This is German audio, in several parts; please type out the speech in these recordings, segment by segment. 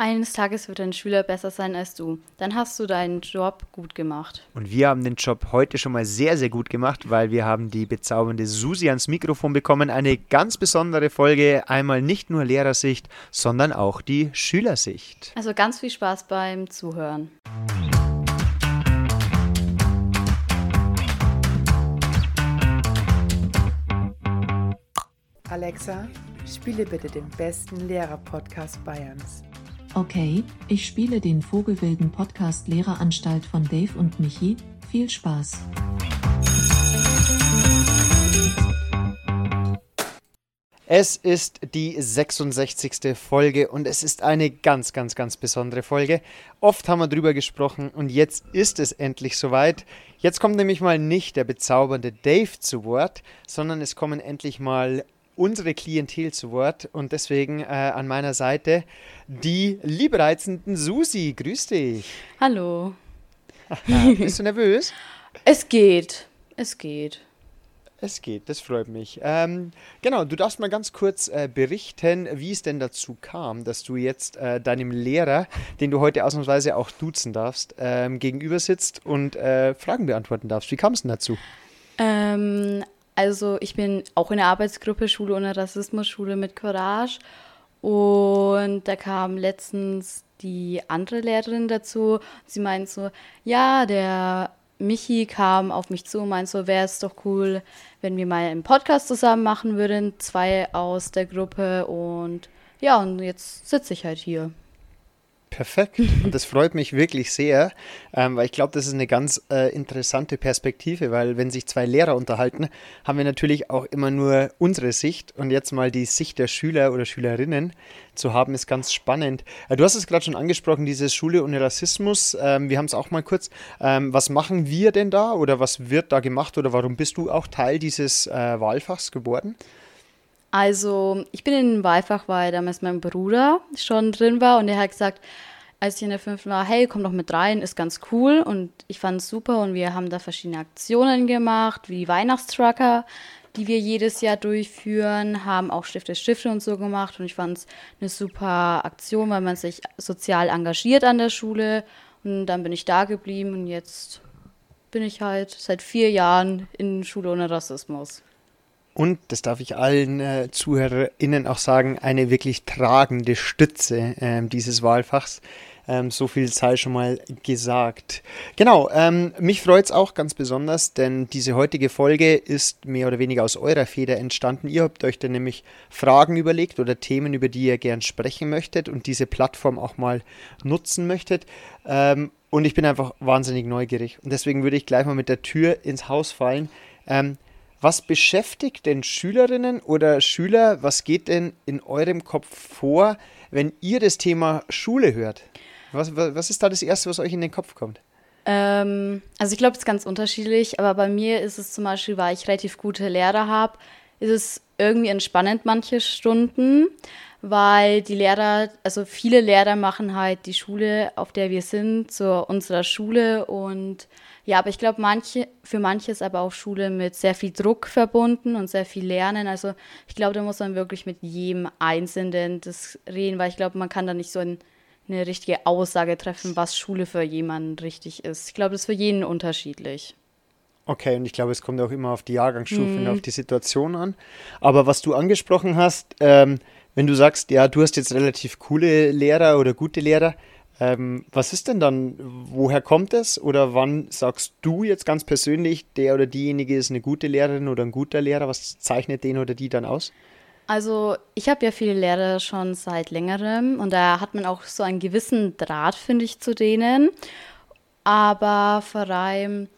Eines Tages wird ein Schüler besser sein als du. Dann hast du deinen Job gut gemacht. Und wir haben den Job heute schon mal sehr, sehr gut gemacht, weil wir haben die bezaubernde Susi ans Mikrofon bekommen. Eine ganz besondere Folge. Einmal nicht nur Lehrersicht, sondern auch die Schülersicht. Also ganz viel Spaß beim Zuhören. Alexa, spiele bitte den besten Lehrer-Podcast Bayerns. Okay, ich spiele den Vogelwilden Podcast Lehreranstalt von Dave und Michi. Viel Spaß. Es ist die 66. Folge und es ist eine ganz, ganz, ganz besondere Folge. Oft haben wir drüber gesprochen und jetzt ist es endlich soweit. Jetzt kommt nämlich mal nicht der bezaubernde Dave zu Wort, sondern es kommen endlich mal unsere Klientel zu Wort und deswegen äh, an meiner Seite die liebreizenden Susi. Grüß dich. Hallo. Bist du nervös? Es geht. Es geht. Es geht, das freut mich. Ähm, genau, du darfst mal ganz kurz äh, berichten, wie es denn dazu kam, dass du jetzt äh, deinem Lehrer, den du heute ausnahmsweise auch duzen darfst, ähm, gegenüber sitzt und äh, Fragen beantworten darfst. Wie kam es denn dazu? Ähm, also ich bin auch in der Arbeitsgruppe Schule ohne Rassismus, Schule mit Courage. Und da kam letztens die andere Lehrerin dazu. Sie meint so, ja, der Michi kam auf mich zu und meint so, wäre es doch cool, wenn wir mal einen Podcast zusammen machen würden, zwei aus der Gruppe. Und ja, und jetzt sitze ich halt hier. Perfekt. Und das freut mich wirklich sehr, ähm, weil ich glaube, das ist eine ganz äh, interessante Perspektive, weil wenn sich zwei Lehrer unterhalten, haben wir natürlich auch immer nur unsere Sicht und jetzt mal die Sicht der Schüler oder Schülerinnen zu haben, ist ganz spannend. Äh, du hast es gerade schon angesprochen, diese Schule ohne Rassismus. Ähm, wir haben es auch mal kurz. Ähm, was machen wir denn da oder was wird da gemacht oder warum bist du auch Teil dieses äh, Wahlfachs geworden? Also, ich bin in Wahlfach, weil damals mein Bruder schon drin war und er hat gesagt, als ich in der fünften war, hey, komm doch mit rein, ist ganz cool. Und ich fand es super und wir haben da verschiedene Aktionen gemacht, wie Weihnachtstrucker, die wir jedes Jahr durchführen, haben auch Stifte Stifte und so gemacht. Und ich fand es eine super Aktion, weil man sich sozial engagiert an der Schule. Und dann bin ich da geblieben und jetzt bin ich halt seit vier Jahren in Schule ohne Rassismus und, das darf ich allen äh, ZuhörerInnen auch sagen, eine wirklich tragende Stütze äh, dieses Wahlfachs. Ähm, so viel sei schon mal gesagt. Genau, ähm, mich freut es auch ganz besonders, denn diese heutige Folge ist mehr oder weniger aus eurer Feder entstanden. Ihr habt euch dann nämlich Fragen überlegt oder Themen, über die ihr gern sprechen möchtet und diese Plattform auch mal nutzen möchtet. Ähm, und ich bin einfach wahnsinnig neugierig. Und deswegen würde ich gleich mal mit der Tür ins Haus fallen. Ähm, was beschäftigt denn Schülerinnen oder Schüler? Was geht denn in eurem Kopf vor, wenn ihr das Thema Schule hört? Was, was ist da das Erste, was euch in den Kopf kommt? Ähm, also ich glaube, es ist ganz unterschiedlich, aber bei mir ist es zum Beispiel, weil ich relativ gute Lehrer habe, ist es irgendwie entspannend manche Stunden, weil die Lehrer, also viele Lehrer machen halt die Schule, auf der wir sind, zu unserer Schule und ja, aber ich glaube, manche, für manche ist aber auch Schule mit sehr viel Druck verbunden und sehr viel Lernen. Also ich glaube, da muss man wirklich mit jedem Einzelnen das reden, weil ich glaube, man kann da nicht so ein, eine richtige Aussage treffen, was Schule für jemanden richtig ist. Ich glaube, das ist für jeden unterschiedlich. Okay, und ich glaube, es kommt auch immer auf die Jahrgangsstufe mhm. und auf die Situation an. Aber was du angesprochen hast, ähm, wenn du sagst, ja, du hast jetzt relativ coole Lehrer oder gute Lehrer, ähm, was ist denn dann, woher kommt es? Oder wann sagst du jetzt ganz persönlich, der oder diejenige ist eine gute Lehrerin oder ein guter Lehrer? Was zeichnet den oder die dann aus? Also ich habe ja viele Lehrer schon seit längerem und da hat man auch so einen gewissen Draht, finde ich, zu denen. Aber vor allem,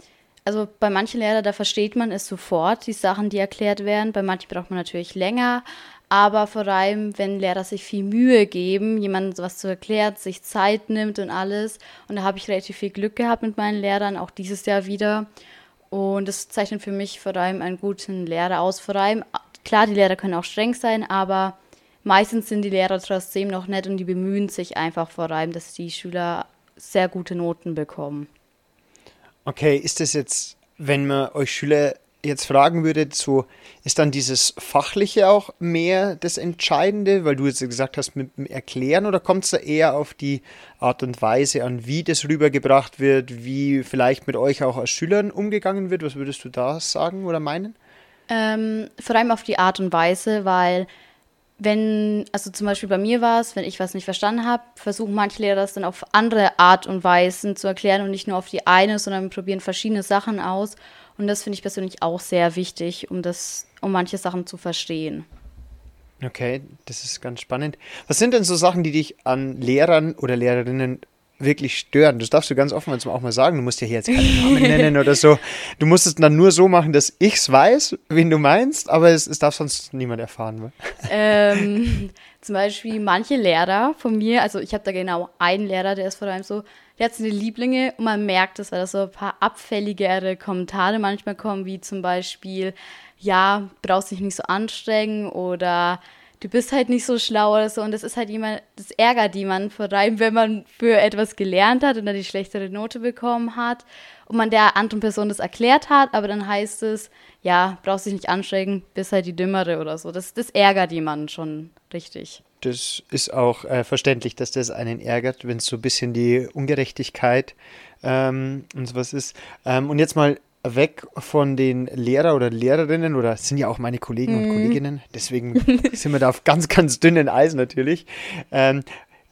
also bei manchen Lehrern, da versteht man es sofort, die Sachen, die erklärt werden. Bei manchen braucht man natürlich länger. Aber vor allem, wenn Lehrer sich viel Mühe geben, jemandem was zu erklären, sich Zeit nimmt und alles. Und da habe ich relativ viel Glück gehabt mit meinen Lehrern, auch dieses Jahr wieder. Und das zeichnet für mich vor allem einen guten Lehrer aus. Vor allem, klar, die Lehrer können auch streng sein, aber meistens sind die Lehrer trotzdem noch nett und die bemühen sich einfach vor allem, dass die Schüler sehr gute Noten bekommen. Okay, ist das jetzt, wenn man euch Schüler jetzt fragen würde, so ist dann dieses Fachliche auch mehr das Entscheidende, weil du jetzt gesagt hast mit dem Erklären oder kommt es da eher auf die Art und Weise an, wie das rübergebracht wird, wie vielleicht mit euch auch als Schülern umgegangen wird? Was würdest du da sagen oder meinen? Ähm, vor allem auf die Art und Weise, weil wenn, also zum Beispiel bei mir war es, wenn ich was nicht verstanden habe, versuchen manche Lehrer das dann auf andere Art und Weisen zu erklären und nicht nur auf die eine, sondern probieren verschiedene Sachen aus. Und das finde ich persönlich auch sehr wichtig, um das, um manche Sachen zu verstehen. Okay, das ist ganz spannend. Was sind denn so Sachen, die dich an Lehrern oder Lehrerinnen wirklich stören. Das darfst du ganz offen auch mal sagen. Du musst ja hier jetzt keinen Namen nennen oder so. Du musst es dann nur so machen, dass ich es weiß, wen du meinst, aber es, es darf sonst niemand erfahren. Ähm, zum Beispiel manche Lehrer von mir, also ich habe da genau einen Lehrer, der ist vor allem so, der hat seine Lieblinge und man merkt es, weil da so ein paar abfälligere Kommentare manchmal kommen, wie zum Beispiel, ja, brauchst dich nicht so anstrengen oder du bist halt nicht so schlau oder so. Und das ist halt jemand, das ärgert jemanden, vor allem wenn man für etwas gelernt hat und dann die schlechtere Note bekommen hat und man der anderen Person das erklärt hat, aber dann heißt es, ja, brauchst dich nicht anstrengen, bist halt die Dümmere oder so. Das, das ärgert jemanden schon richtig. Das ist auch äh, verständlich, dass das einen ärgert, wenn es so ein bisschen die Ungerechtigkeit ähm, und sowas ist. Ähm, und jetzt mal weg von den Lehrer oder Lehrerinnen oder sind ja auch meine Kollegen mhm. und Kolleginnen, deswegen sind wir da auf ganz, ganz dünnen Eis natürlich. Ähm,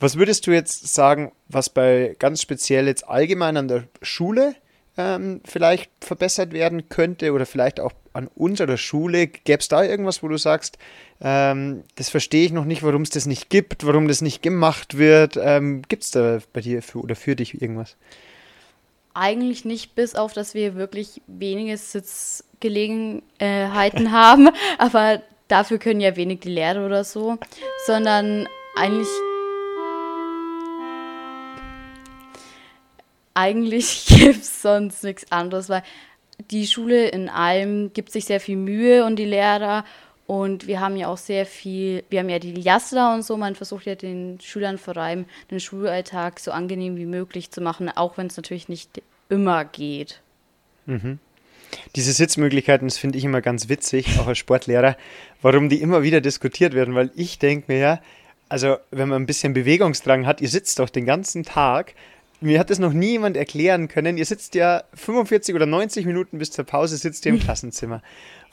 was würdest du jetzt sagen, was bei ganz speziell jetzt allgemein an der Schule ähm, vielleicht verbessert werden könnte oder vielleicht auch an unserer Schule? Gäbe es da irgendwas, wo du sagst, ähm, das verstehe ich noch nicht, warum es das nicht gibt, warum das nicht gemacht wird? Ähm, gibt es da bei dir für, oder für dich irgendwas? Eigentlich nicht, bis auf, dass wir wirklich wenige Sitzgelegenheiten haben, aber dafür können ja wenig die Lehrer oder so, sondern eigentlich eigentlich gibt es sonst nichts anderes, weil die Schule in allem gibt sich sehr viel Mühe und die Lehrer und wir haben ja auch sehr viel, wir haben ja die Jastra und so, man versucht ja den Schülern vor allem den Schulalltag so angenehm wie möglich zu machen, auch wenn es natürlich nicht immer geht. Mhm. Diese Sitzmöglichkeiten, das finde ich immer ganz witzig, auch als Sportlehrer, warum die immer wieder diskutiert werden, weil ich denke mir ja, also wenn man ein bisschen Bewegungsdrang hat, ihr sitzt doch den ganzen Tag, mir hat das noch nie jemand erklären können, ihr sitzt ja 45 oder 90 Minuten bis zur Pause, sitzt ihr im Klassenzimmer.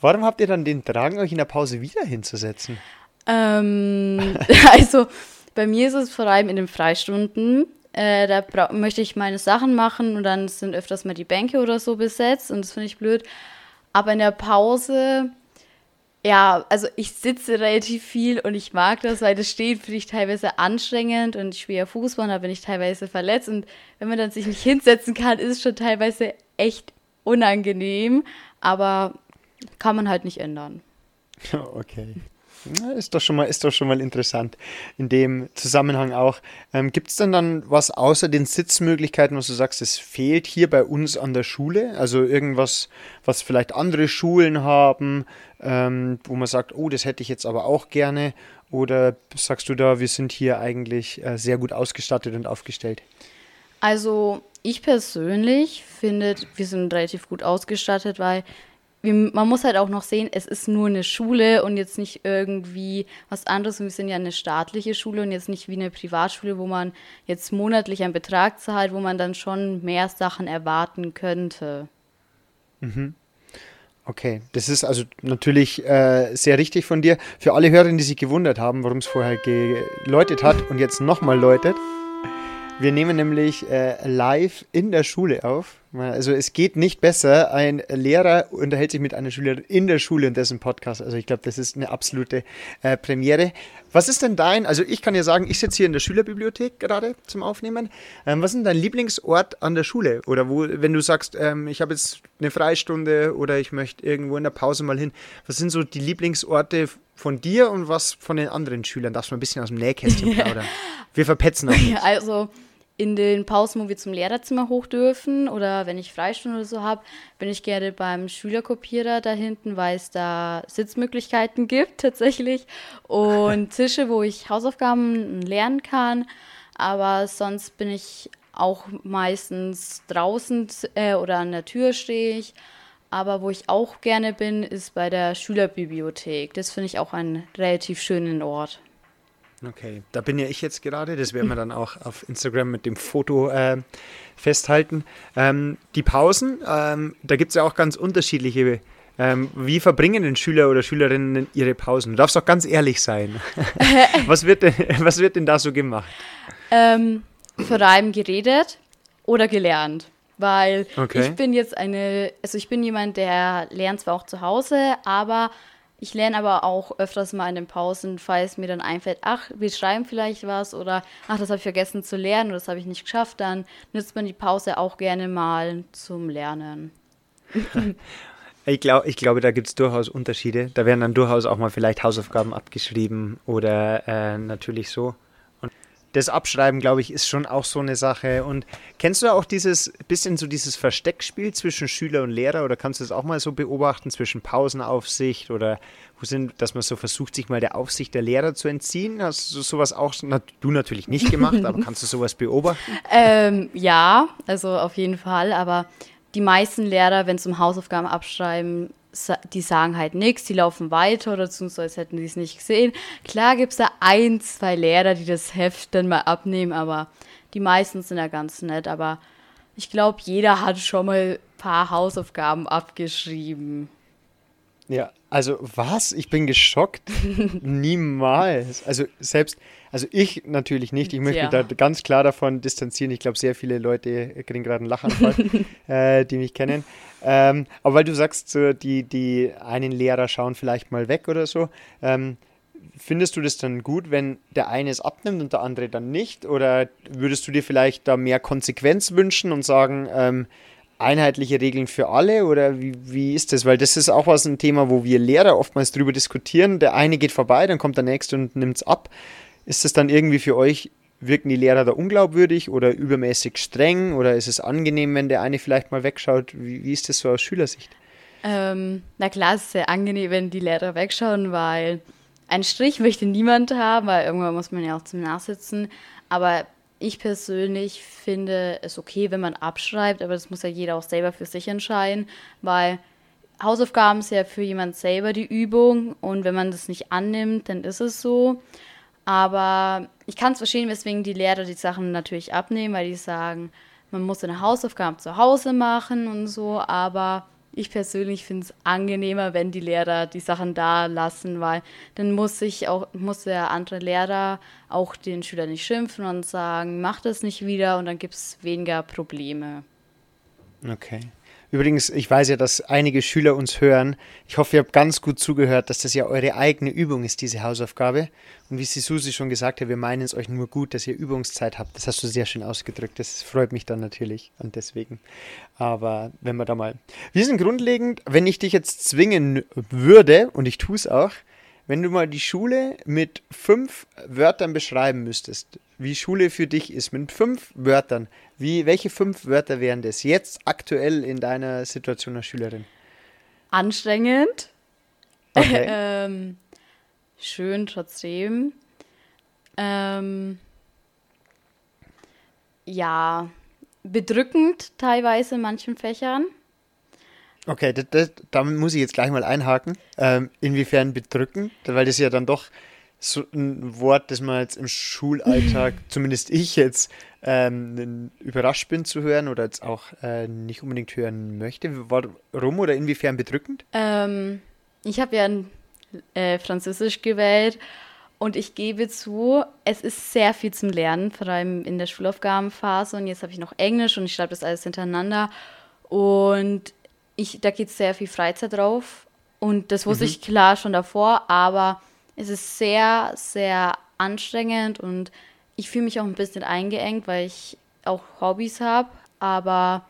Warum habt ihr dann den Drang, euch in der Pause wieder hinzusetzen? Ähm, also bei mir ist es vor allem in den Freistunden. Äh, da möchte ich meine Sachen machen und dann sind öfters mal die Bänke oder so besetzt und das finde ich blöd. Aber in der Pause, ja, also ich sitze relativ viel und ich mag das, weil das Stehen finde ich teilweise anstrengend und ich spiele ja Fußball, da bin ich teilweise verletzt und wenn man dann sich nicht hinsetzen kann, ist es schon teilweise echt unangenehm. Aber kann man halt nicht ändern. Okay. Ist doch schon mal, ist doch schon mal interessant. In dem Zusammenhang auch. Ähm, Gibt es denn dann was außer den Sitzmöglichkeiten, was du sagst, es fehlt hier bei uns an der Schule? Also irgendwas, was vielleicht andere Schulen haben, ähm, wo man sagt, oh, das hätte ich jetzt aber auch gerne. Oder sagst du da, wir sind hier eigentlich äh, sehr gut ausgestattet und aufgestellt? Also ich persönlich finde, wir sind relativ gut ausgestattet, weil wir, man muss halt auch noch sehen, es ist nur eine Schule und jetzt nicht irgendwie was anderes. Wir sind ja eine staatliche Schule und jetzt nicht wie eine Privatschule, wo man jetzt monatlich einen Betrag zahlt, wo man dann schon mehr Sachen erwarten könnte. Mhm. Okay, das ist also natürlich äh, sehr richtig von dir. Für alle Hörerinnen, die sich gewundert haben, warum es vorher geläutet hat und jetzt nochmal läutet. Wir nehmen nämlich äh, live in der Schule auf. Also es geht nicht besser. Ein Lehrer unterhält sich mit einer Schülerin in der Schule und dessen Podcast. Also ich glaube, das ist eine absolute äh, Premiere. Was ist denn dein, also ich kann ja sagen, ich sitze hier in der Schülerbibliothek gerade zum Aufnehmen. Ähm, was ist denn dein Lieblingsort an der Schule? Oder wo, wenn du sagst, ähm, ich habe jetzt eine Freistunde oder ich möchte irgendwo in der Pause mal hin. Was sind so die Lieblingsorte von dir und was von den anderen Schülern? Darfst du mal ein bisschen aus dem Nähkästchen plaudern? Wir verpetzen auch nicht. Also in den Pausen, wo wir zum Lehrerzimmer hoch dürfen oder wenn ich Freistunde oder so habe, bin ich gerne beim Schülerkopierer da hinten, weil es da Sitzmöglichkeiten gibt tatsächlich und Tische, wo ich Hausaufgaben lernen kann. Aber sonst bin ich auch meistens draußen äh, oder an der Tür stehe ich. Aber wo ich auch gerne bin, ist bei der Schülerbibliothek. Das finde ich auch einen relativ schönen Ort. Okay, da bin ja ich jetzt gerade. Das werden wir dann auch auf Instagram mit dem Foto äh, festhalten. Ähm, die Pausen, ähm, da gibt es ja auch ganz unterschiedliche. Ähm, wie verbringen denn Schüler oder Schülerinnen ihre Pausen? Du darfst doch ganz ehrlich sein. was, wird denn, was wird denn da so gemacht? Ähm, vor allem geredet oder gelernt. Weil Okay. ich bin jetzt eine, also ich bin jemand, der lernt zwar auch zu Hause, aber ich lerne aber auch öfters mal in den Pausen, falls mir dann einfällt, ach, wir schreiben vielleicht was oder ach, das habe ich vergessen zu lernen oder das habe ich nicht geschafft, dann nutzt man die Pause auch gerne mal zum Lernen. Ich, glaub, ich glaube, da gibt es durchaus Unterschiede. Da werden dann durchaus auch mal vielleicht Hausaufgaben abgeschrieben oder äh, natürlich so. Das Abschreiben, glaube ich, ist schon auch so eine Sache. Und kennst du auch dieses bisschen so dieses Versteckspiel zwischen Schüler und Lehrer oder kannst du das auch mal so beobachten zwischen Pausenaufsicht oder wo sind, dass man so versucht, sich mal der Aufsicht der Lehrer zu entziehen? Hast du sowas auch, na, du natürlich nicht gemacht, aber kannst du sowas beobachten? Ähm, ja, also auf jeden Fall, aber die meisten Lehrer, wenn es um Hausaufgaben abschreiben, die sagen halt nichts, die laufen weiter oder so, als hätten die es nicht gesehen. Klar gibt es da ein, zwei Lehrer, die das Heft dann mal abnehmen, aber die meisten sind ja ganz nett. Aber ich glaube, jeder hat schon mal ein paar Hausaufgaben abgeschrieben. Ja, also was? Ich bin geschockt. Niemals. Also selbst, also ich natürlich nicht. Ich möchte mich Tja. da ganz klar davon distanzieren. Ich glaube, sehr viele Leute kriegen gerade einen Lachanfall, äh, die mich kennen. Ähm, aber weil du sagst, so die, die einen Lehrer schauen vielleicht mal weg oder so. Ähm, findest du das dann gut, wenn der eine es abnimmt und der andere dann nicht? Oder würdest du dir vielleicht da mehr Konsequenz wünschen und sagen, ähm, einheitliche Regeln für alle oder wie, wie ist das? Weil das ist auch was ein Thema, wo wir Lehrer oftmals drüber diskutieren. Der eine geht vorbei, dann kommt der nächste und nimmt es ab. Ist das dann irgendwie für euch, wirken die Lehrer da unglaubwürdig oder übermäßig streng oder ist es angenehm, wenn der eine vielleicht mal wegschaut? Wie, wie ist das so aus Schülersicht? Ähm, na klar, es ist sehr angenehm, wenn die Lehrer wegschauen, weil einen Strich möchte niemand haben, weil irgendwann muss man ja auch zum Nachsitzen. Aber ich persönlich finde es okay, wenn man abschreibt, aber das muss ja jeder auch selber für sich entscheiden, weil Hausaufgaben ist ja für jemand selber die Übung und wenn man das nicht annimmt, dann ist es so. Aber ich kann es verstehen, weswegen die Lehrer die Sachen natürlich abnehmen, weil die sagen, man muss seine Hausaufgaben zu Hause machen und so. Aber ich persönlich finde es angenehmer, wenn die Lehrer die Sachen da lassen, weil dann muss ich auch, muss der andere Lehrer auch den Schüler nicht schimpfen und sagen, mach das nicht wieder und dann gibt es weniger Probleme. Okay. Übrigens, ich weiß ja, dass einige Schüler uns hören. Ich hoffe, ihr habt ganz gut zugehört, dass das ja eure eigene Übung ist, diese Hausaufgabe. Und wie sie Susi schon gesagt hat, wir meinen es euch nur gut, dass ihr Übungszeit habt. Das hast du sehr schön ausgedrückt. Das freut mich dann natürlich und deswegen. Aber wenn wir da mal. Wir sind grundlegend, wenn ich dich jetzt zwingen würde, und ich tue es auch, wenn du mal die Schule mit fünf Wörtern beschreiben müsstest, wie Schule für dich ist, mit fünf Wörtern, wie, welche fünf Wörter wären das jetzt aktuell in deiner Situation als Schülerin? Anstrengend, Okay. ähm, schön trotzdem. Ähm, ja, bedrückend teilweise in manchen Fächern. Okay, das, das, damit muss ich jetzt gleich mal einhaken. Ähm, inwiefern bedrücken? Weil das ja dann doch so ein Wort, das man jetzt im Schulalltag, zumindest ich jetzt, ähm, überrascht bin zu hören oder jetzt auch äh, nicht unbedingt hören möchte. Warum oder inwiefern bedrückend? Ähm, ich habe ja äh, Französisch gewählt und ich gebe zu, es ist sehr viel zum Lernen, vor allem in der Schulaufgabenphase. Und jetzt habe ich noch Englisch und ich schreibe das alles hintereinander. Und ich, da geht sehr viel Freizeit drauf. Und das wusste ich klar schon davor, aber es ist sehr, sehr anstrengend und ich fühle mich auch ein bisschen eingeengt, weil ich auch Hobbys habe. Aber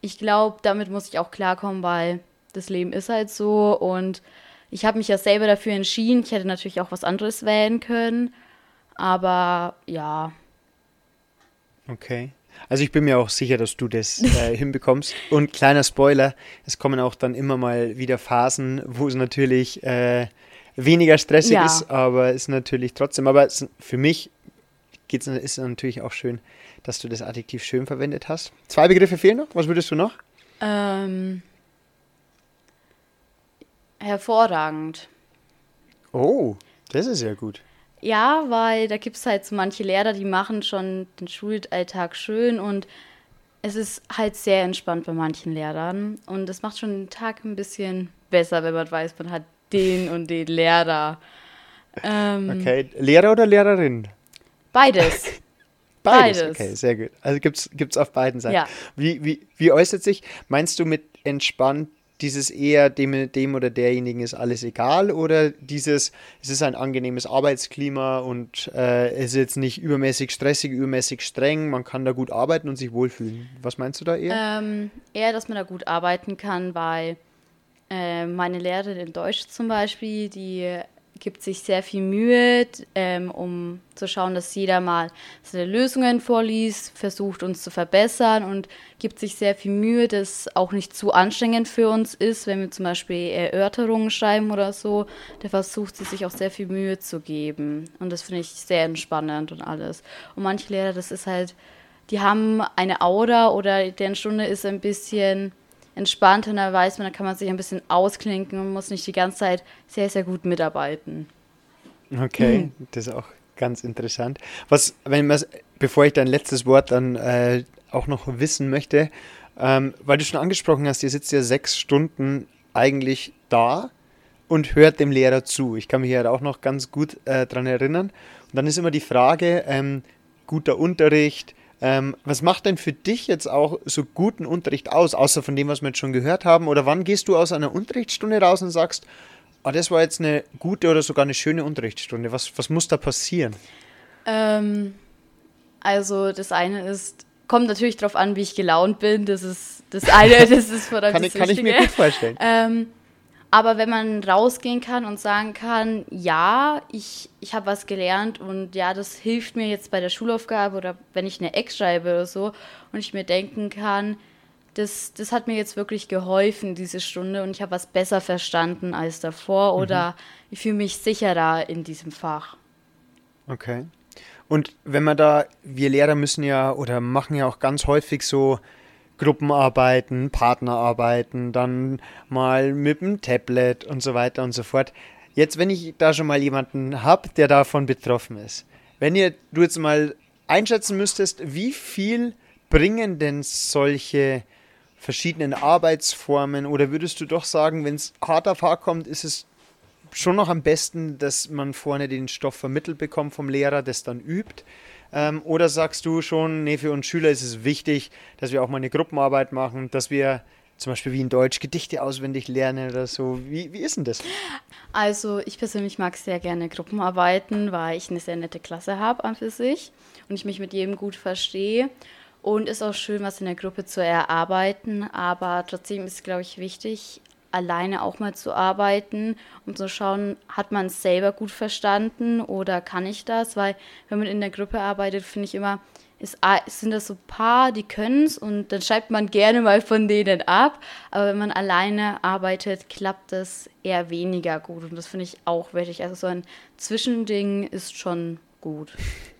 ich glaube, damit muss ich auch klarkommen, weil das Leben ist halt so und ich habe mich ja selber dafür entschieden. Ich hätte natürlich auch was anderes wählen können, aber ja, Okay. Also ich bin mir auch sicher, dass du das äh, hinbekommst. Und kleiner Spoiler, es kommen auch dann immer mal wieder Phasen, wo es natürlich äh, weniger stressig Ja. ist, aber ist natürlich trotzdem, aber es, für mich geht's, ist es natürlich auch schön, dass du das Adjektiv schön verwendet hast. Zwei Begriffe fehlen noch. Was würdest du noch? ähm, hervorragend. Oh, das ist ja gut. Ja, weil da gibt es halt so manche Lehrer, die machen schon den Schulalltag schön und es ist halt sehr entspannt bei manchen Lehrern und es macht schon den Tag ein bisschen besser, wenn man weiß, man hat den und den Lehrer. Ähm, okay, Lehrer oder Lehrerin? Beides. Beides. Beides. Okay, sehr gut. Also gibt es auf beiden Seiten. Ja. Wie, wie, wie äußert sich, meinst du mit entspannt dieses eher dem, dem oder derjenigen ist alles egal oder dieses, es ist ein angenehmes Arbeitsklima und äh, es ist jetzt nicht übermäßig stressig, übermäßig streng, man kann da gut arbeiten und sich wohlfühlen. Was meinst du da eher? Ähm, eher, dass man da gut arbeiten kann, weil äh, meine Lehrerin in Deutsch zum Beispiel, die gibt sich sehr viel Mühe, ähm, um zu schauen, dass jeder mal seine Lösungen vorliest, versucht uns zu verbessern und gibt sich sehr viel Mühe, dass auch nicht zu anstrengend für uns ist, wenn wir zum Beispiel Erörterungen schreiben oder so. Der versucht sie sich auch sehr viel Mühe zu geben und das finde ich sehr entspannend und alles. Und manche Lehrer, das ist halt, die haben eine Aura oder deren Stunde ist ein bisschen entspannter, da weiß man, da kann man sich ein bisschen ausklinken und muss nicht die ganze Zeit sehr, sehr gut mitarbeiten. Okay, mhm. das ist auch ganz interessant. Was, wenn man, bevor ich dein letztes Wort dann äh, auch noch wissen möchte, ähm, weil du schon angesprochen hast, ihr sitzt ja sechs Stunden eigentlich da und hört dem Lehrer zu. Ich kann mich ja auch noch ganz gut äh, daran erinnern. Und dann ist immer die Frage, ähm, guter Unterricht, ähm, was macht denn für dich jetzt auch so guten Unterricht aus, außer von dem, was wir jetzt schon gehört haben? Oder wann gehst du aus einer Unterrichtsstunde raus und sagst, oh, das war jetzt eine gute oder sogar eine schöne Unterrichtsstunde? Was, was muss da passieren? Ähm, also das eine ist, kommt natürlich darauf an, wie ich gelaunt bin. Das ist das eine, das ist vor allem kann, das ich, kann ich mir gut vorstellen. Ähm, aber wenn man rausgehen kann und sagen kann, ja, ich, ich habe was gelernt und ja, das hilft mir jetzt bei der Schulaufgabe oder wenn ich eine Eck schreibe oder so und ich mir denken kann, das, das hat mir jetzt wirklich geholfen, diese Stunde und ich habe was besser verstanden als davor mhm. oder ich fühle mich sicherer in diesem Fach. Okay. Und wenn man da, wir Lehrer müssen ja oder machen ja auch ganz häufig so Gruppenarbeiten, Partnerarbeiten, dann mal mit dem Tablet und so weiter und so fort. Jetzt, wenn ich da schon mal jemanden habe, der davon betroffen ist, wenn ihr, du jetzt mal einschätzen müsstest, wie viel bringen denn solche verschiedenen Arbeitsformen oder würdest du doch sagen, wenn es hart auf hart kommt, ist es schon noch am besten, dass man vorne den Stoff vermittelt bekommt vom Lehrer, das dann übt? Ähm, oder sagst du schon, nee, für uns Schüler ist es wichtig, dass wir auch mal eine Gruppenarbeit machen, dass wir zum Beispiel wie in Deutsch Gedichte auswendig lernen oder so. Wie, wie ist denn das? Also ich persönlich mag sehr gerne Gruppenarbeiten, weil ich eine sehr nette Klasse habe an für sich und ich mich mit jedem gut verstehe. Und ist auch schön, was in der Gruppe zu erarbeiten, aber trotzdem ist, glaube ich, wichtig, alleine auch mal zu arbeiten, um zu schauen, hat man es selber gut verstanden oder kann ich das? Weil wenn man in der Gruppe arbeitet, finde ich immer, ist, sind das so Paar, die können es und dann schreibt man gerne mal von denen ab. Aber wenn man alleine arbeitet, klappt das eher weniger gut. Und das finde ich auch wichtig. Also so ein Zwischending ist schon gut.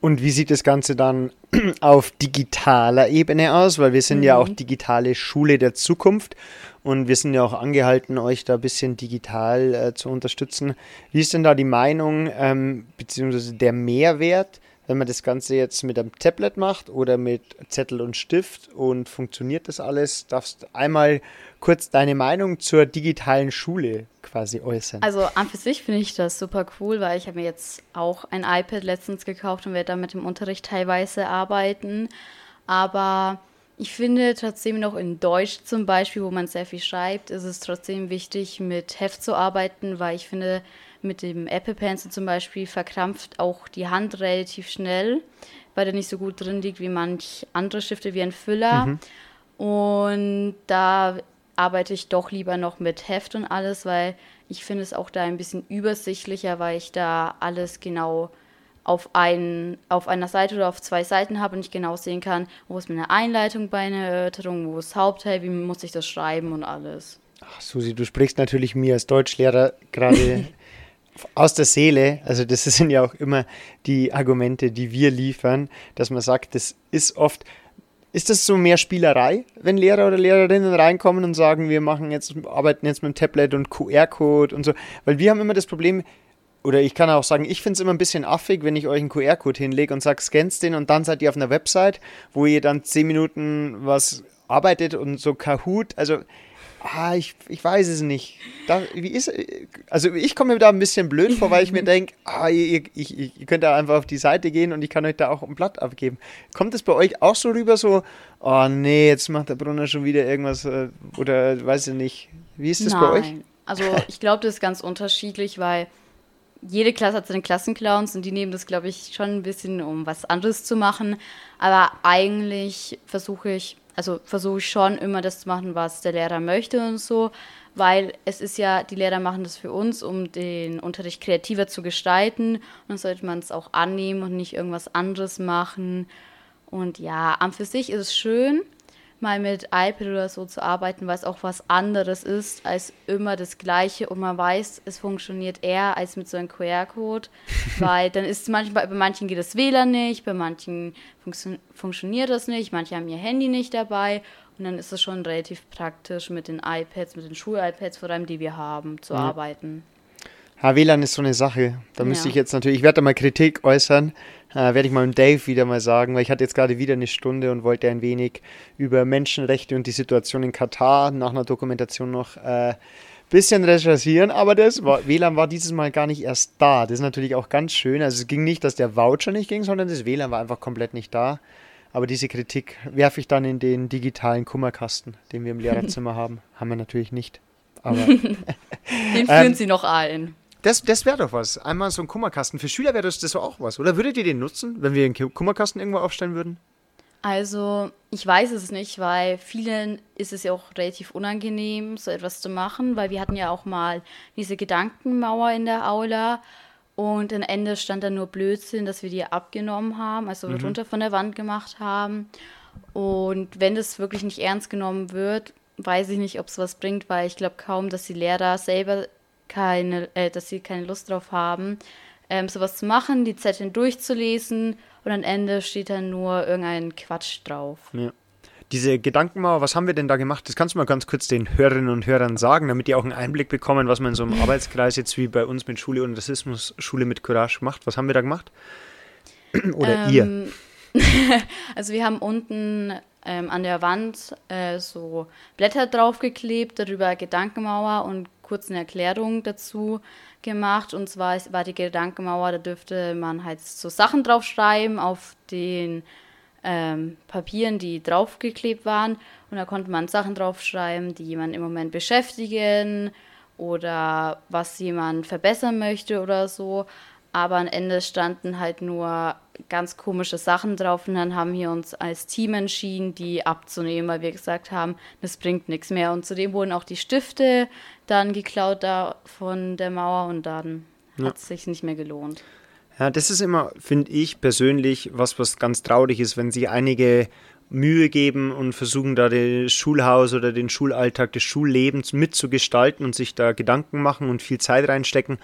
Und wie sieht das Ganze dann auf digitaler Ebene aus? Weil wir sind mhm. ja auch digitale Schule der Zukunft und wir sind ja auch angehalten, euch da ein bisschen digital äh, zu unterstützen. Wie ist denn da die Meinung ähm, beziehungsweise der Mehrwert, wenn man das Ganze jetzt mit einem Tablet macht oder mit Zettel und Stift und funktioniert das alles? Darfst du einmal kurz deine Meinung zur digitalen Schule quasi äußern? Also an für sich finde ich das super cool, weil ich habe mir jetzt auch ein iPad letztens gekauft und werde damit im Unterricht teilweise arbeiten. Aber ich finde trotzdem noch in Deutsch zum Beispiel, wo man sehr viel schreibt, ist es trotzdem wichtig, mit Heft zu arbeiten, weil ich finde, mit dem Apple Pencil zum Beispiel verkrampft auch die Hand relativ schnell, weil der nicht so gut drin liegt wie manch andere Stifte wie ein Füller. Mhm. Und da arbeite ich doch lieber noch mit Heft und alles, weil ich finde es auch da ein bisschen übersichtlicher, weil ich da alles genau auf, ein, auf einer Seite oder auf zwei Seiten habe und ich genau sehen kann, wo ist meine Einleitung bei einer Erörterung, wo ist Hauptteil, wie muss ich das schreiben und alles. Ach, Susi, du sprichst natürlich mir als Deutschlehrer gerade aus der Seele. Also das sind ja auch immer die Argumente, die wir liefern, dass man sagt, das ist oft ist das so mehr Spielerei, wenn Lehrer oder Lehrerinnen reinkommen und sagen, wir machen jetzt, arbeiten jetzt mit dem Tablet und QR-Code und so? Weil wir haben immer das Problem, oder ich kann auch sagen, ich finde es immer ein bisschen affig, wenn ich euch einen QR-Code hinlege und sage, scannst den und dann seid ihr auf einer Website, wo ihr dann zehn Minuten was arbeitet und so Kahoot. Also Ah, ich, ich weiß es nicht. Da, wie ist, also ich komme mir da ein bisschen blöd vor, weil ich mir denke, ah, ihr, ihr, ihr, könnt da einfach auf die Seite gehen und ich kann euch da auch ein Blatt abgeben. Kommt es bei euch auch so rüber, so, oh nee, jetzt macht der Brunner schon wieder irgendwas äh, oder weiß ich nicht. Wie ist das Nein. bei euch? Also ich glaube, das ist ganz unterschiedlich, weil jede Klasse hat seine Klassenclowns und die nehmen das, glaube ich, schon ein bisschen, um was anderes zu machen. Aber eigentlich versuche ich also versuche ich schon immer das zu machen, was der Lehrer möchte und so, weil es ist ja, die Lehrer machen das für uns, um den Unterricht kreativer zu gestalten und dann sollte man es auch annehmen und nicht irgendwas anderes machen. Und ja, an für sich ist es schön, mal mit iPad oder so zu arbeiten, weil es auch was anderes ist als immer das Gleiche und man weiß, es funktioniert eher als mit so einem QR-Code, weil dann ist manchmal, bei manchen geht das WLAN nicht, bei manchen funktio funktioniert das nicht, manche haben ihr Handy nicht dabei und dann ist es schon relativ praktisch mit den iPads, mit den Schul-iPads vor allem, die wir haben, zu ja. arbeiten. Ja, WLAN ist so eine Sache. Da ja. müsste ich jetzt natürlich, ich werde da mal Kritik äußern, äh, werde ich mal mit Dave wieder mal sagen, weil ich hatte jetzt gerade wieder eine Stunde und wollte ein wenig über Menschenrechte und die Situation in Katar nach einer Dokumentation noch ein äh, bisschen recherchieren, aber das war, WLAN war dieses Mal gar nicht erst da. Das ist natürlich auch ganz schön. Also es ging nicht, dass der Voucher nicht ging, sondern das WLAN war einfach komplett nicht da. Aber diese Kritik werfe ich dann in den digitalen Kummerkasten, den wir im Lehrerzimmer haben. Haben wir natürlich nicht. Aber den führen ähm, Sie noch ein. Das, das wäre doch was. Einmal so ein Kummerkasten. Für Schüler wäre das, das auch was. Oder würdet ihr den nutzen, wenn wir einen Kummerkasten irgendwo aufstellen würden? Also, ich weiß es nicht, weil vielen ist es ja auch relativ unangenehm, so etwas zu machen, weil wir hatten ja auch mal diese Gedankenmauer in der Aula und am Ende stand da nur Blödsinn, dass wir die abgenommen haben, also mhm. runter von der Wand gemacht haben. Und wenn das wirklich nicht ernst genommen wird, weiß ich nicht, ob es was bringt, weil ich glaube kaum, dass die Lehrer selber keine, äh, dass sie keine Lust drauf haben, ähm, sowas zu machen, die Zettel durchzulesen und am Ende steht dann nur irgendein Quatsch drauf. Ja. Diese Gedankenmauer, was haben wir denn da gemacht? Das kannst du mal ganz kurz den Hörerinnen und Hörern sagen, damit die auch einen Einblick bekommen, was man in so einem Arbeitskreis jetzt wie bei uns mit Schule und Rassismus, Schule mit Courage macht. Was haben wir da gemacht? Oder ähm, ihr? also wir haben unten ähm, an der Wand äh, so Blätter draufgeklebt, darüber Gedankenmauer und kurz eine Erklärung dazu gemacht. Und zwar war die Gedankenmauer, da dürfte man halt so Sachen draufschreiben auf den ähm, Papieren, die draufgeklebt waren. Und da konnte man Sachen draufschreiben, die jemanden im Moment beschäftigen oder was jemand verbessern möchte oder so aber am Ende standen halt nur ganz komische Sachen drauf und dann haben wir uns als Team entschieden, die abzunehmen, weil wir gesagt haben, das bringt nichts mehr. Und zudem wurden auch die Stifte dann geklaut da von der Mauer und dann ja. hat es sich nicht mehr gelohnt. Ja, das ist immer, finde ich persönlich, was, was ganz traurig ist, wenn sich einige Mühe geben und versuchen da das Schulhaus oder den Schulalltag des Schullebens mitzugestalten und sich da Gedanken machen und viel Zeit reinstecken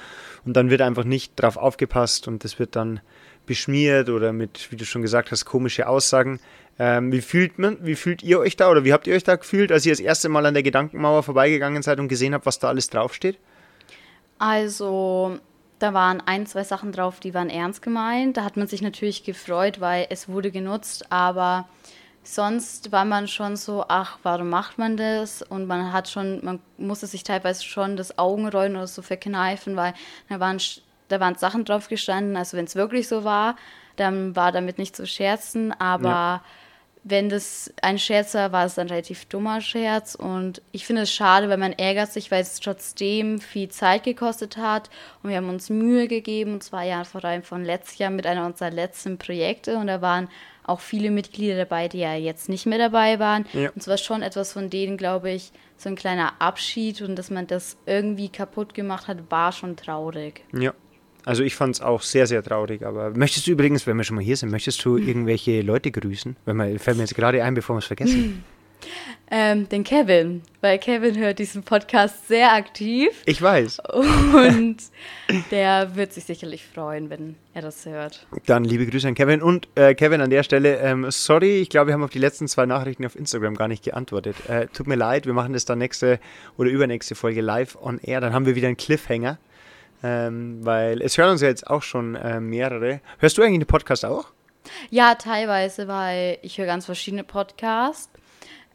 und dann wird einfach nicht drauf aufgepasst und das wird dann beschmiert oder mit, wie du schon gesagt hast, komische Aussagen. Ähm, wie fühlt man, wie fühlt ihr euch da oder wie habt ihr euch da gefühlt, als ihr das erste Mal an der Gedankenmauer vorbeigegangen seid und gesehen habt, was da alles draufsteht? Also, da waren ein, zwei Sachen drauf, die waren ernst gemeint. Da hat man sich natürlich gefreut, weil es wurde genutzt, aber sonst war man schon so, ach, warum macht man das? Und man hat schon, man musste sich teilweise schon das Augenrollen oder so verkneifen, weil da waren, da waren Sachen drauf gestanden. Also wenn es wirklich so war, dann war damit nicht zu scherzen, aber ja. wenn das ein Scherz war, war es ein relativ dummer Scherz. Und ich finde es schade, weil man ärgert sich, weil es trotzdem viel Zeit gekostet hat. Und wir haben uns Mühe gegeben, und zwar ja vor allem von letztes Jahr mit einer unserer letzten Projekte. Und da waren auch viele Mitglieder dabei, die ja jetzt nicht mehr dabei waren. Ja. Und zwar schon etwas von denen, glaube ich, so ein kleiner Abschied und dass man das irgendwie kaputt gemacht hat, war schon traurig. Ja. Also ich fand es auch sehr, sehr traurig. Aber möchtest du übrigens, wenn wir schon mal hier sind, möchtest du irgendwelche Leute grüßen? Wenn man, fällt mir jetzt gerade ein, bevor wir es vergessen. Ähm, den Kevin, weil Kevin hört diesen Podcast sehr aktiv Ich weiß. und der wird sich sicherlich freuen, wenn er das hört. Dann liebe Grüße an Kevin. Und äh, Kevin an der Stelle, ähm, sorry, ich glaube, wir haben auf die letzten zwei Nachrichten auf Instagram gar nicht geantwortet. Äh, tut mir leid, wir machen das dann nächste oder übernächste Folge live on air. Dann haben wir wieder einen Cliffhanger. Ähm, weil es hören uns ja jetzt auch schon äh, mehrere. Hörst du eigentlich den Podcast auch? Ja, teilweise, weil ich höre ganz verschiedene Podcasts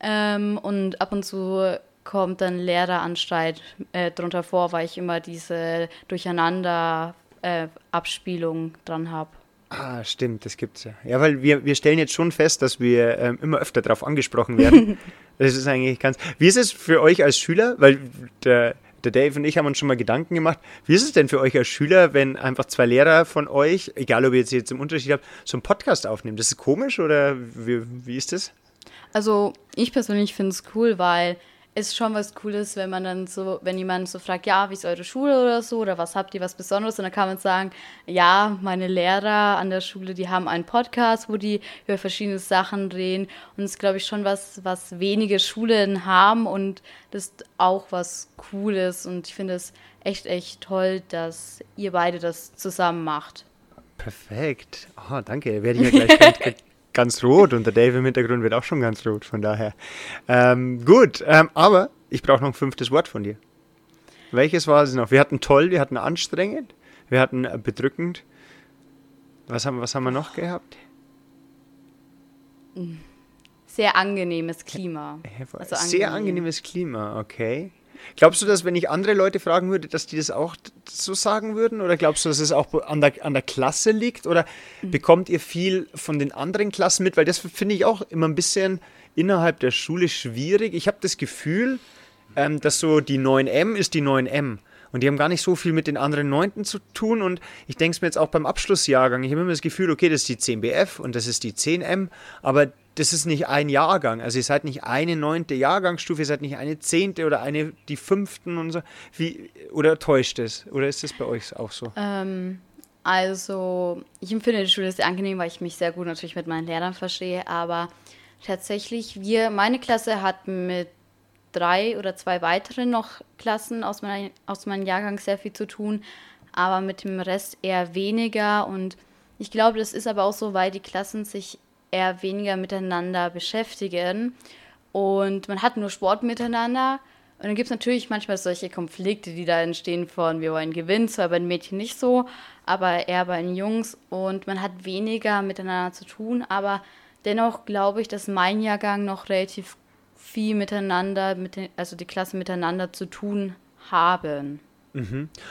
ähm, und ab und zu kommt dann Lehreranstalt äh, drunter vor, weil ich immer diese Durcheinander-Abspielung dran habe. Ah, stimmt, das gibt's ja. Ja, weil wir, wir stellen jetzt schon fest, dass wir ähm, immer öfter darauf angesprochen werden. das ist eigentlich ganz. Wie ist es für euch als Schüler? Weil der, der Dave und ich haben uns schon mal Gedanken gemacht. Wie ist es denn für euch als Schüler, wenn einfach zwei Lehrer von euch, egal ob ihr jetzt, jetzt im Unterschied habt, so einen Podcast aufnehmen? Das ist komisch oder wie, wie ist das? Also ich persönlich finde es cool, weil es schon was Cooles, wenn man dann so, wenn jemand so fragt, ja, wie ist eure Schule oder so, oder was habt ihr was Besonderes? Und dann kann man sagen, ja, meine Lehrer an der Schule, die haben einen Podcast, wo die über verschiedene Sachen reden. Und das ist, glaube ich, schon was, was wenige Schulen haben und das ist auch was Cooles. Und ich finde es echt, echt toll, dass ihr beide das zusammen macht. Perfekt. Oh, danke. Werde ich ja gleich ganz, rot und der Dave im Hintergrund wird auch schon ganz rot, von daher. Ähm, gut, ähm, aber ich brauche noch ein fünftes Wort von dir. Welches war es noch? Wir hatten toll, wir hatten anstrengend, wir hatten äh, bedrückend. Was haben, was haben wir noch gehabt? Sehr angenehmes Klima. Also Sehr angenehm. angenehmes Klima, okay. Glaubst du, dass wenn ich andere Leute fragen würde, dass die das auch so sagen würden? Oder glaubst du, dass es auch an der, an der Klasse liegt? Oder Mhm. bekommt ihr viel von den anderen Klassen mit? Weil das finde ich auch immer ein bisschen innerhalb der Schule schwierig. Ich habe das Gefühl, ähm, dass so die 9M ist die 9M. Und die haben gar nicht so viel mit den anderen Neunten zu tun. Und ich denke es mir jetzt auch beim Abschlussjahrgang. Ich habe immer das Gefühl, okay, das ist die 10BF und das ist die 10M. Aber das ist nicht ein Jahrgang. Also ihr seid nicht eine neunte Jahrgangsstufe, ihr seid nicht eine zehnte oder eine die fünften und so. Wie, oder täuscht es? Oder ist das bei euch auch so? Ähm, also, ich empfinde die Schule sehr angenehm, weil ich mich sehr gut natürlich mit meinen Lehrern verstehe. Aber tatsächlich, wir, meine Klasse hat mit drei oder zwei weiteren noch Klassen aus, meiner, aus meinem Jahrgang sehr viel zu tun, aber mit dem Rest eher weniger. Und ich glaube, das ist aber auch so, weil die Klassen sich eher weniger miteinander beschäftigen. Und man hat nur Sport miteinander. Und dann gibt es natürlich manchmal solche Konflikte, die da entstehen von, wir wollen gewinnen, zwar bei den Mädchen nicht so, aber eher bei den Jungs. Und man hat weniger miteinander zu tun. Aber dennoch glaube ich, dass mein Jahrgang noch relativ viel miteinander, mit den, also die Klassen miteinander zu tun haben.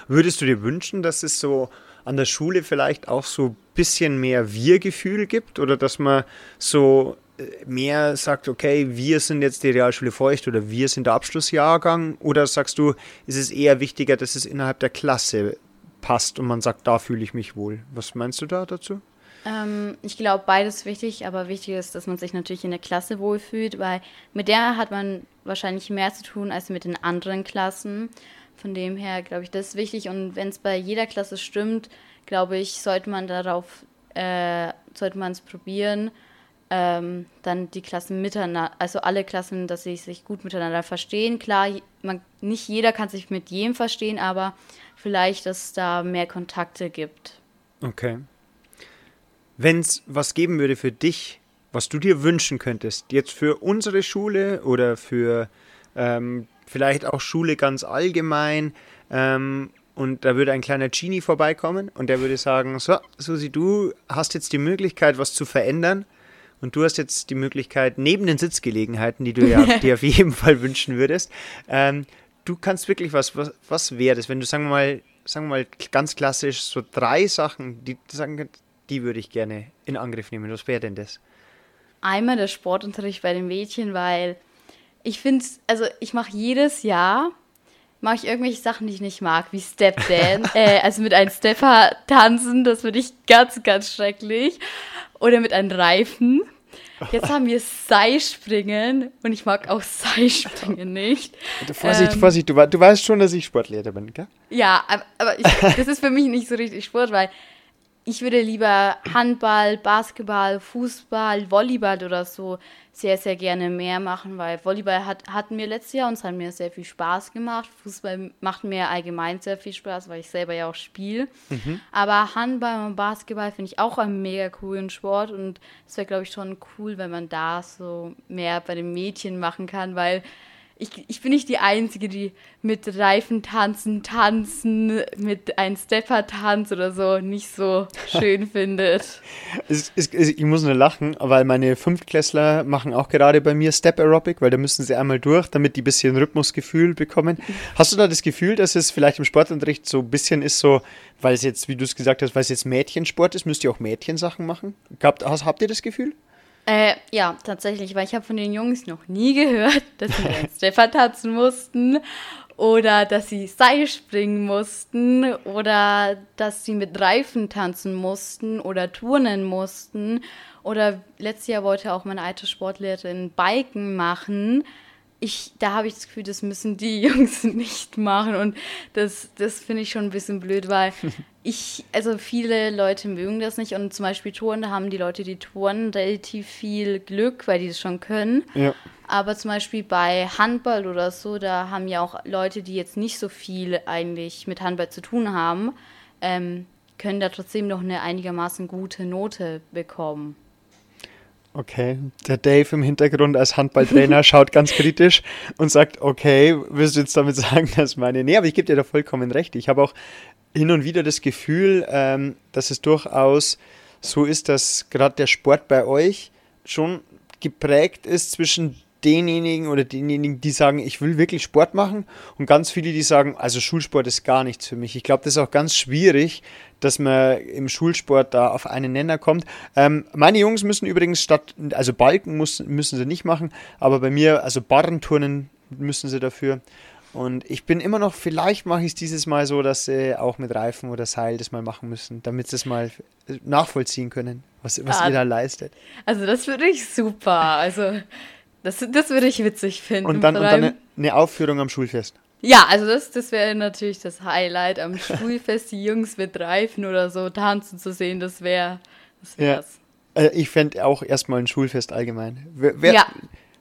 Würdest du dir wünschen, dass es so an der Schule vielleicht auch so bisschen mehr Wir-Gefühl gibt oder dass man so äh, mehr sagt, okay, wir sind jetzt die Realschule Feucht oder wir sind der Abschlussjahrgang oder sagst du, ist es eher wichtiger, dass es innerhalb der Klasse passt und man sagt, da fühle ich mich wohl. Was meinst du da dazu? Ähm, ich glaube, beides wichtig, aber wichtig ist, dass man sich natürlich in der Klasse wohlfühlt, weil mit der hat man wahrscheinlich mehr zu tun als mit den anderen Klassen. Von dem her glaube ich, das ist wichtig und wenn es bei jeder Klasse stimmt, glaube ich, sollte man darauf, äh, sollte man es probieren, ähm, dann die Klassen miteinander, also alle Klassen, dass sie sich gut miteinander verstehen. Klar, man, nicht jeder kann sich mit jedem verstehen, aber vielleicht, dass es da mehr Kontakte gibt. Okay. Wenn es was geben würde für dich, was du dir wünschen könntest, jetzt für unsere Schule oder für ähm, vielleicht auch Schule ganz allgemein, ähm, und da würde ein kleiner Genie vorbeikommen und der würde sagen, so, Susi, du hast jetzt die Möglichkeit, was zu verändern und du hast jetzt die Möglichkeit, neben den Sitzgelegenheiten, die du ja dir auf jeden Fall wünschen würdest, ähm, du kannst wirklich was, was, was wäre das, wenn du, sagen wir mal, sagen wir mal ganz klassisch, so drei Sachen, die sagen die würde ich gerne in Angriff nehmen. Was wäre denn das? Einmal der Sportunterricht bei den Mädchen, weil ich finde, also ich mache jedes Jahr, mache ich irgendwelche Sachen, die ich nicht mag, wie Step Dance, äh, also mit einem Stepper tanzen, das finde ich ganz, ganz schrecklich. Oder mit einem Reifen. Jetzt haben wir Seilspringen und ich mag auch Seilspringen nicht. Vorsicht, Ähm, Vorsicht, du, du weißt schon, dass ich Sportlehrer bin, gell? Ja, aber, aber ich, das ist für mich nicht so richtig Sport, weil ich würde lieber Handball, Basketball, Fußball, Volleyball oder so sehr, sehr gerne mehr machen, weil Volleyball hat, hatten wir letztes Jahr und es hat mir sehr viel Spaß gemacht. Fußball macht mir allgemein sehr viel Spaß, weil ich selber ja auch spiele. Mhm. Aber Handball und Basketball finde ich auch einen mega coolen Sport und es wäre, glaube ich, schon cool, wenn man da so mehr bei den Mädchen machen kann, weil ich, ich bin nicht die Einzige, die mit Reifen tanzen, tanzen, mit einem Stepper-Tanz oder so nicht so schön findet. Es, es, ich muss nur lachen, weil meine Fünftklässler machen auch gerade bei mir Step Aerobic, weil da müssen sie einmal durch, damit die ein bisschen Rhythmusgefühl bekommen. Hast du da das Gefühl, dass es vielleicht im Sportunterricht so ein bisschen ist, so, weil es jetzt, wie du es gesagt hast, weil es jetzt Mädchensport ist, müsst ihr auch Mädchensachen machen? Habt, habt ihr das Gefühl? Äh, ja, tatsächlich, weil ich habe von den Jungs noch nie gehört, dass sie einen Stepper tanzen mussten oder dass sie Seil springen mussten oder dass sie mit Reifen tanzen mussten oder turnen mussten. Oder letztes Jahr wollte auch meine alte Sportlehrerin Biken machen ich, da habe ich das Gefühl, das müssen die Jungs nicht machen. Und das, das finde ich schon ein bisschen blöd, weil ich, also viele Leute mögen das nicht. Und zum Beispiel Touren, da haben die Leute, die touren, relativ viel Glück, weil die das schon können. Ja. Aber zum Beispiel bei Handball oder so, da haben ja auch Leute, die jetzt nicht so viel eigentlich mit Handball zu tun haben, ähm, können da trotzdem noch eine einigermaßen gute Note bekommen. Okay, der Dave im Hintergrund als Handballtrainer schaut ganz kritisch und sagt, okay, willst du jetzt damit sagen, dass meine... Nee, aber ich gebe dir da vollkommen recht. Ich habe auch hin und wieder das Gefühl, ähm, dass es durchaus so ist, dass gerade der Sport bei euch schon geprägt ist zwischen denjenigen oder denjenigen, die sagen, ich will wirklich Sport machen und ganz viele, die sagen, also Schulsport ist gar nichts für mich. Ich glaube, das ist auch ganz schwierig, dass man im Schulsport da auf einen Nenner kommt. Ähm, meine Jungs müssen übrigens statt, also Balken muss, müssen sie nicht machen, aber bei mir, also Barrenturnen müssen sie dafür. Und ich bin immer noch, vielleicht mache ich es dieses Mal so, dass sie auch mit Reifen oder Seil das mal machen müssen, damit sie es mal nachvollziehen können, was, was ja, ihr da leistet. Also das würde ich super. Also das, das würde ich witzig finden. Und dann, und dann eine, eine Aufführung am Schulfest. Ja, also das, das wäre natürlich das Highlight am Schulfest, die Jungs mit Reifen oder so tanzen zu sehen, das wäre das wär's. Ja. Äh, ich fände auch erstmal ein Schulfest allgemein. Wär, ja.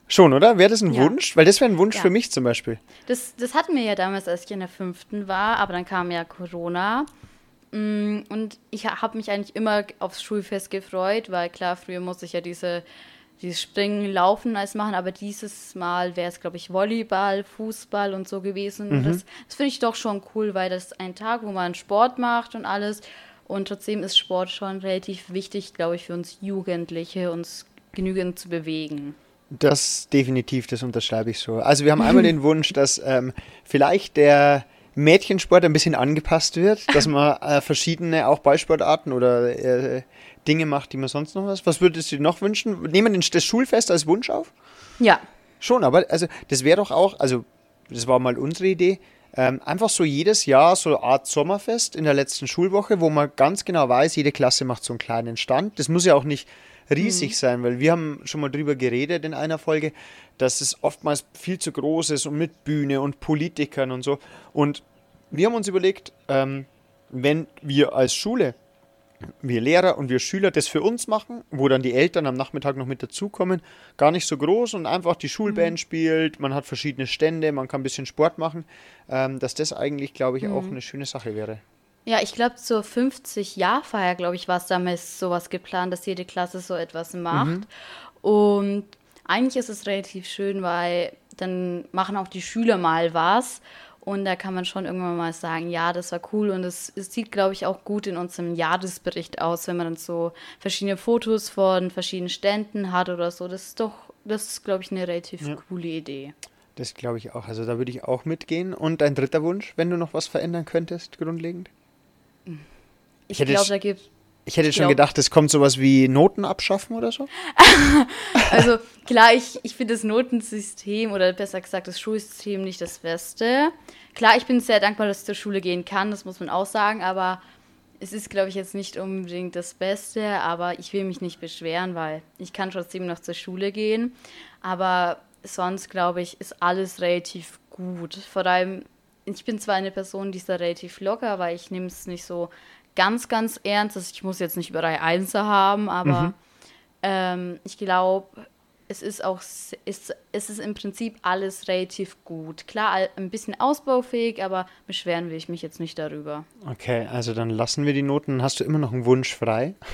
Schon, oder? Wäre das ein ja. Wunsch? Weil das wäre ein Wunsch ja. für mich zum Beispiel. Das, das hatten wir ja damals, als ich in der fünften war, aber dann kam ja Corona. Mm, und ich habe mich eigentlich immer aufs Schulfest gefreut, weil klar, früher musste ich ja diese dieses Springen, Laufen als machen, aber dieses Mal wäre es, glaube ich, Volleyball, Fußball und so gewesen. Mhm. Das, das finde ich doch schon cool, weil das ist ein Tag, wo man Sport macht und alles. Und trotzdem ist Sport schon relativ wichtig, glaube ich, für uns Jugendliche, uns genügend zu bewegen. Das definitiv, das unterschreibe ich so. Also wir haben einmal den Wunsch, dass ähm, vielleicht der Mädchensport ein bisschen angepasst wird, dass man äh, verschiedene auch Ballsportarten oder äh, Dinge macht, die man sonst noch was. Was würdest du dir noch wünschen? Nehmen wir das Schulfest als Wunsch auf? Ja. Schon, aber also das wäre doch auch, also das war mal unsere Idee, ähm, einfach so jedes Jahr so eine Art Sommerfest in der letzten Schulwoche, wo man ganz genau weiß, jede Klasse macht so einen kleinen Stand. Das muss ja auch nicht riesig mhm. sein, weil wir haben schon mal drüber geredet in einer Folge, dass es oftmals viel zu groß ist und mit Bühne und Politikern und so. Und wir haben uns überlegt, ähm, wenn wir als Schule wir Lehrer und wir Schüler das für uns machen, wo dann die Eltern am Nachmittag noch mit dazukommen, gar nicht so groß und einfach die Schulband mhm. spielt, man hat verschiedene Stände, man kann ein bisschen Sport machen, ähm, dass das eigentlich, glaube ich, mhm. auch eine schöne Sache wäre. Ja, ich glaube, zur 50-Jahr-Feier, glaube ich, war es damals sowas geplant, dass jede Klasse so etwas macht. Mhm. Und eigentlich ist es relativ schön, weil dann machen auch die Schüler mal was und da kann man schon irgendwann mal sagen, ja, das war cool. Und es, es sieht, glaube ich, auch gut in unserem Jahresbericht aus, wenn man dann so verschiedene Fotos von verschiedenen Ständen hat oder so. Das ist doch, das ist, glaube ich, eine relativ ja. coole Idee. Das glaube ich auch. Also da würde ich auch mitgehen. Und dein dritter Wunsch, wenn du noch was verändern könntest, grundlegend? Ich, ich glaube, da gibt ich hätte schon gedacht, es kommt sowas wie Noten abschaffen oder so. also klar, ich, ich finde das Notensystem oder besser gesagt das Schulsystem nicht das Beste. Klar, ich bin sehr dankbar, dass ich zur Schule gehen kann, das muss man auch sagen, aber es ist, glaube ich, jetzt nicht unbedingt das Beste, aber ich will mich nicht beschweren, weil ich kann trotzdem noch zur Schule gehen. Aber sonst, glaube ich, ist alles relativ gut. Vor allem, ich bin zwar eine Person, die ist da relativ locker, weil ich nehme es nicht so ganz, ganz ernst. Also ich muss jetzt nicht überall Einser haben, aber Mhm. ähm, ich glaube, es ist auch, s- ist, es ist im Prinzip alles relativ gut. Klar, ein bisschen ausbaufähig, aber beschweren will ich mich jetzt nicht darüber. Okay, also dann lassen wir die Noten. Hast du immer noch einen Wunsch frei?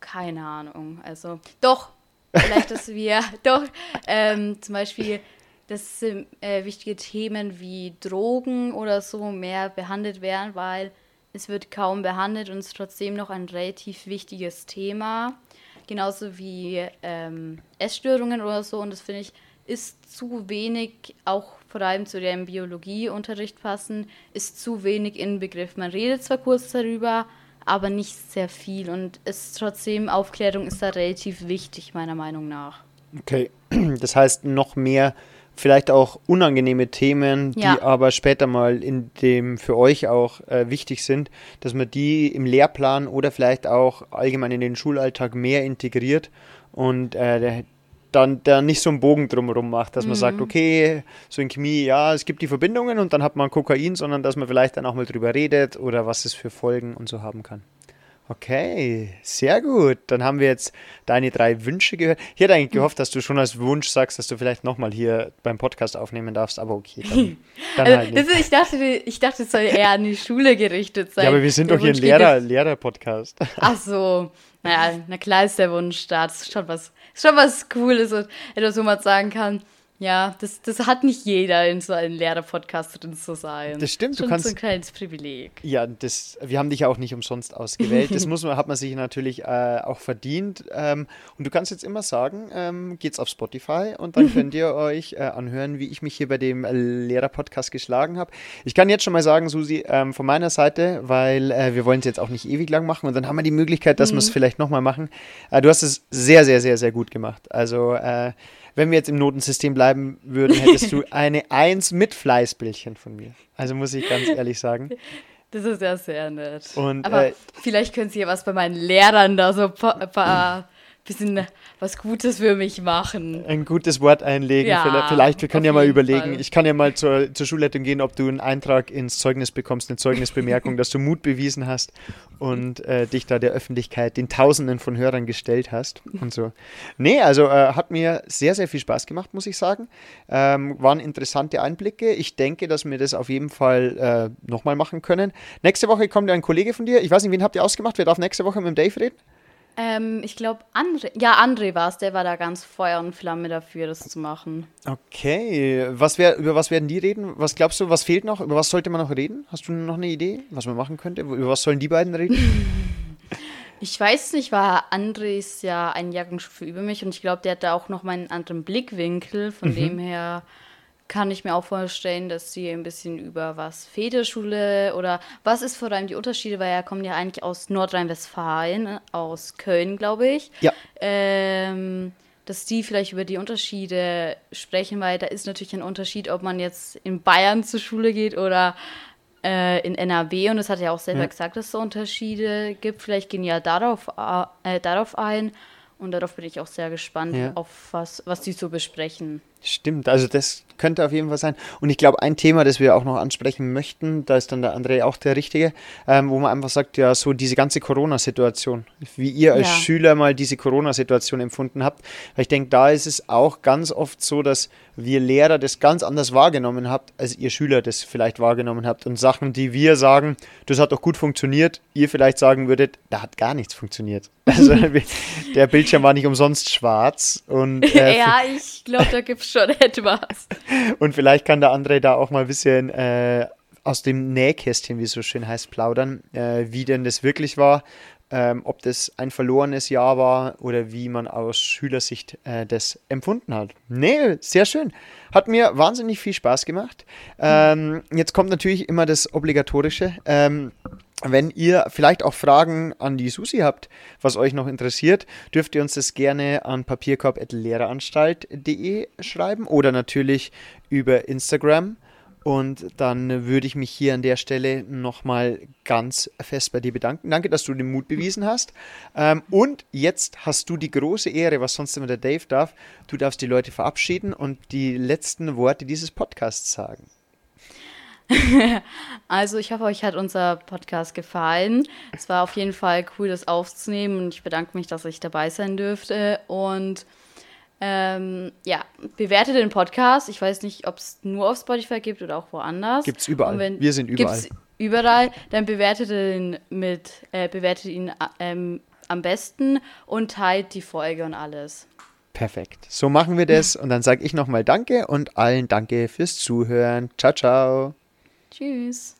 Keine Ahnung. Also, doch, vielleicht, dass wir, doch, ähm, zum Beispiel, dass ähm, äh, wichtige Themen wie Drogen oder so mehr behandelt werden, weil es wird kaum behandelt und es ist trotzdem noch ein relativ wichtiges Thema. Genauso wie ähm, Essstörungen oder so. Und das finde ich, ist zu wenig, auch vor allem zu dem Biologieunterricht passen, ist zu wenig inbegriffen. Man redet zwar kurz darüber, aber nicht sehr viel. Und ist trotzdem, Aufklärung ist da relativ wichtig, meiner Meinung nach. Okay, das heißt noch mehr, vielleicht auch unangenehme Themen, die Ja. aber später mal in dem für euch auch äh, wichtig sind, dass man die im Lehrplan oder vielleicht auch allgemein in den Schulalltag mehr integriert und äh, dann da nicht so einen Bogen drumherum macht, dass man sagt, okay, so in Chemie, ja, es gibt die Verbindungen und dann hat man Kokain, sondern dass man vielleicht dann auch mal drüber redet oder was es für Folgen und so haben kann. Okay, sehr gut. Dann haben wir jetzt deine drei Wünsche gehört. Ich hätte eigentlich gehofft, dass du schon als Wunsch sagst, dass du vielleicht nochmal hier beim Podcast aufnehmen darfst, aber okay, dann, dann Also, halt ist, ich, dachte, ich dachte, es soll eher an die Schule gerichtet sein. Ja, aber wir sind Der doch hier ein Wunsch Lehrer, Lehrer-Podcast. Ach so. Naja, na klar ist der Wunsch da. Das ist schon was, ist schon was Cooles und etwas, wo man sagen kann, ja, das, das hat nicht jeder, in so einem Lehrer-Podcast drin zu sein. Das stimmt, du schon kannst- so ein kleines Privileg. Ja, das, wir haben dich ja auch nicht umsonst ausgewählt. Das muss man, hat man sich natürlich äh, auch verdient. Ähm, und du kannst jetzt immer sagen, ähm, geht's auf Spotify und dann könnt ihr euch äh, anhören, wie ich mich hier bei dem äh, Lehrer-Podcast geschlagen habe. Ich kann jetzt schon mal sagen, Susi, ähm, von meiner Seite, weil äh, wir wollen es jetzt auch nicht ewig lang machen und dann haben wir die Möglichkeit, dass wir es vielleicht nochmal machen. Äh, du hast es sehr, sehr, sehr, sehr gut gemacht. Also äh, wenn wir jetzt im Notensystem bleiben würden, hättest du eine Eins mit Fleißbildchen von mir. Also muss ich ganz ehrlich sagen. Das ist ja sehr nett. Und, Aber äh, vielleicht können Sie ja was bei meinen Lehrern da so ein paar, ein paar bisschen was Gutes für mich machen. ein gutes Wort einlegen. Ja, vielleicht, vielleicht, wir können ja mal überlegen. Fall. Ich kann ja mal zur, zur Schulleitung gehen, ob du einen Eintrag ins Zeugnis bekommst, eine Zeugnisbemerkung, dass du Mut bewiesen hast und äh, dich da der Öffentlichkeit, den Tausenden von Hörern gestellt hast und so. Nee, also äh, hat mir sehr, sehr viel Spaß gemacht, muss ich sagen. Ähm, waren interessante Einblicke. Ich denke, dass wir das auf jeden Fall äh, nochmal machen können. Nächste Woche kommt ja ein Kollege von dir. Ich weiß nicht, wen habt ihr ausgemacht? Wer darf nächste Woche mit dem Dave reden? Ähm, ich glaube, André, ja, André war es, der war da ganz Feuer und Flamme dafür, das zu machen. Okay, was wär, über was werden die reden? Was glaubst du, was fehlt noch? Über was sollte man noch reden? Hast du noch eine Idee, was man machen könnte? Über was sollen die beiden reden? Ich weiß nicht, war André ist ja ein Jahrgangsstufe über mich und ich glaube, der hat da auch noch mal einen anderen Blickwinkel. Von dem her kann ich mir auch vorstellen, dass sie ein bisschen über was Federschule oder was ist vor allem die Unterschiede, weil er kommt ja eigentlich aus Nordrhein-Westfalen, aus Köln, glaube ich. Ja. Ähm, dass die vielleicht über die Unterschiede sprechen, weil da ist natürlich ein Unterschied, ob man jetzt in Bayern zur Schule geht oder äh, in NRW. Und das hat er auch selber Ja. gesagt, dass es Unterschiede gibt. Vielleicht gehen ja darauf, äh, darauf ein. Und darauf bin ich auch sehr gespannt, Ja. auf was, was die so besprechen. Stimmt, also das könnte auf jeden Fall sein. Und ich glaube, ein Thema, das wir auch noch ansprechen möchten, da ist dann der André auch der Richtige, ähm, wo man einfach sagt, ja, so diese ganze Corona-Situation, wie ihr als Ja. Schüler mal diese Corona-Situation empfunden habt. Weil ich denke, da ist es auch ganz oft so, dass wir Lehrer das ganz anders wahrgenommen habt, als ihr Schüler das vielleicht wahrgenommen habt. Und Sachen, die wir sagen, das hat doch gut funktioniert, ihr vielleicht sagen würdet, da hat gar nichts funktioniert. Also der Bildschirm war nicht umsonst schwarz und äh, ja, ich glaube, da gibt es schon etwas. und vielleicht kann der André da auch mal ein bisschen äh, aus dem Nähkästchen, wie es so schön heißt, plaudern, äh, wie denn das wirklich war, ähm, ob das ein verlorenes Jahr war oder wie man aus Schülersicht äh, das empfunden hat. Nee, sehr schön. Hat mir wahnsinnig viel Spaß gemacht. Ähm, jetzt kommt natürlich immer das Obligatorische. Ähm, wenn ihr vielleicht auch Fragen an die Susi habt, was euch noch interessiert, dürft ihr uns das gerne an papierkorb.lehreranstalt.de schreiben oder natürlich über Instagram. Und dann würde ich mich hier an der Stelle nochmal ganz fest bei dir bedanken. Danke, dass du den Mut bewiesen hast. Ähm, und jetzt hast du die große Ehre, was sonst immer der Dave darf. Du darfst die Leute verabschieden und die letzten Worte dieses Podcasts sagen. also ich hoffe, euch hat unser Podcast gefallen. Es war auf jeden Fall cool, das aufzunehmen und ich bedanke mich, dass ich dabei sein dürfte. Und ähm, ja, bewertet den Podcast. Ich weiß nicht, ob es nur auf Spotify gibt oder auch woanders. Gibt es überall. wenn, Wir sind überall. Gibt's überall. Dann bewertet ihn mit, äh, bewertet ihn ähm, am besten und teilt die Folge und alles. Perfekt. So machen wir das und dann sage ich nochmal Danke und allen Danke fürs Zuhören. Ciao, ciao. Tschüss.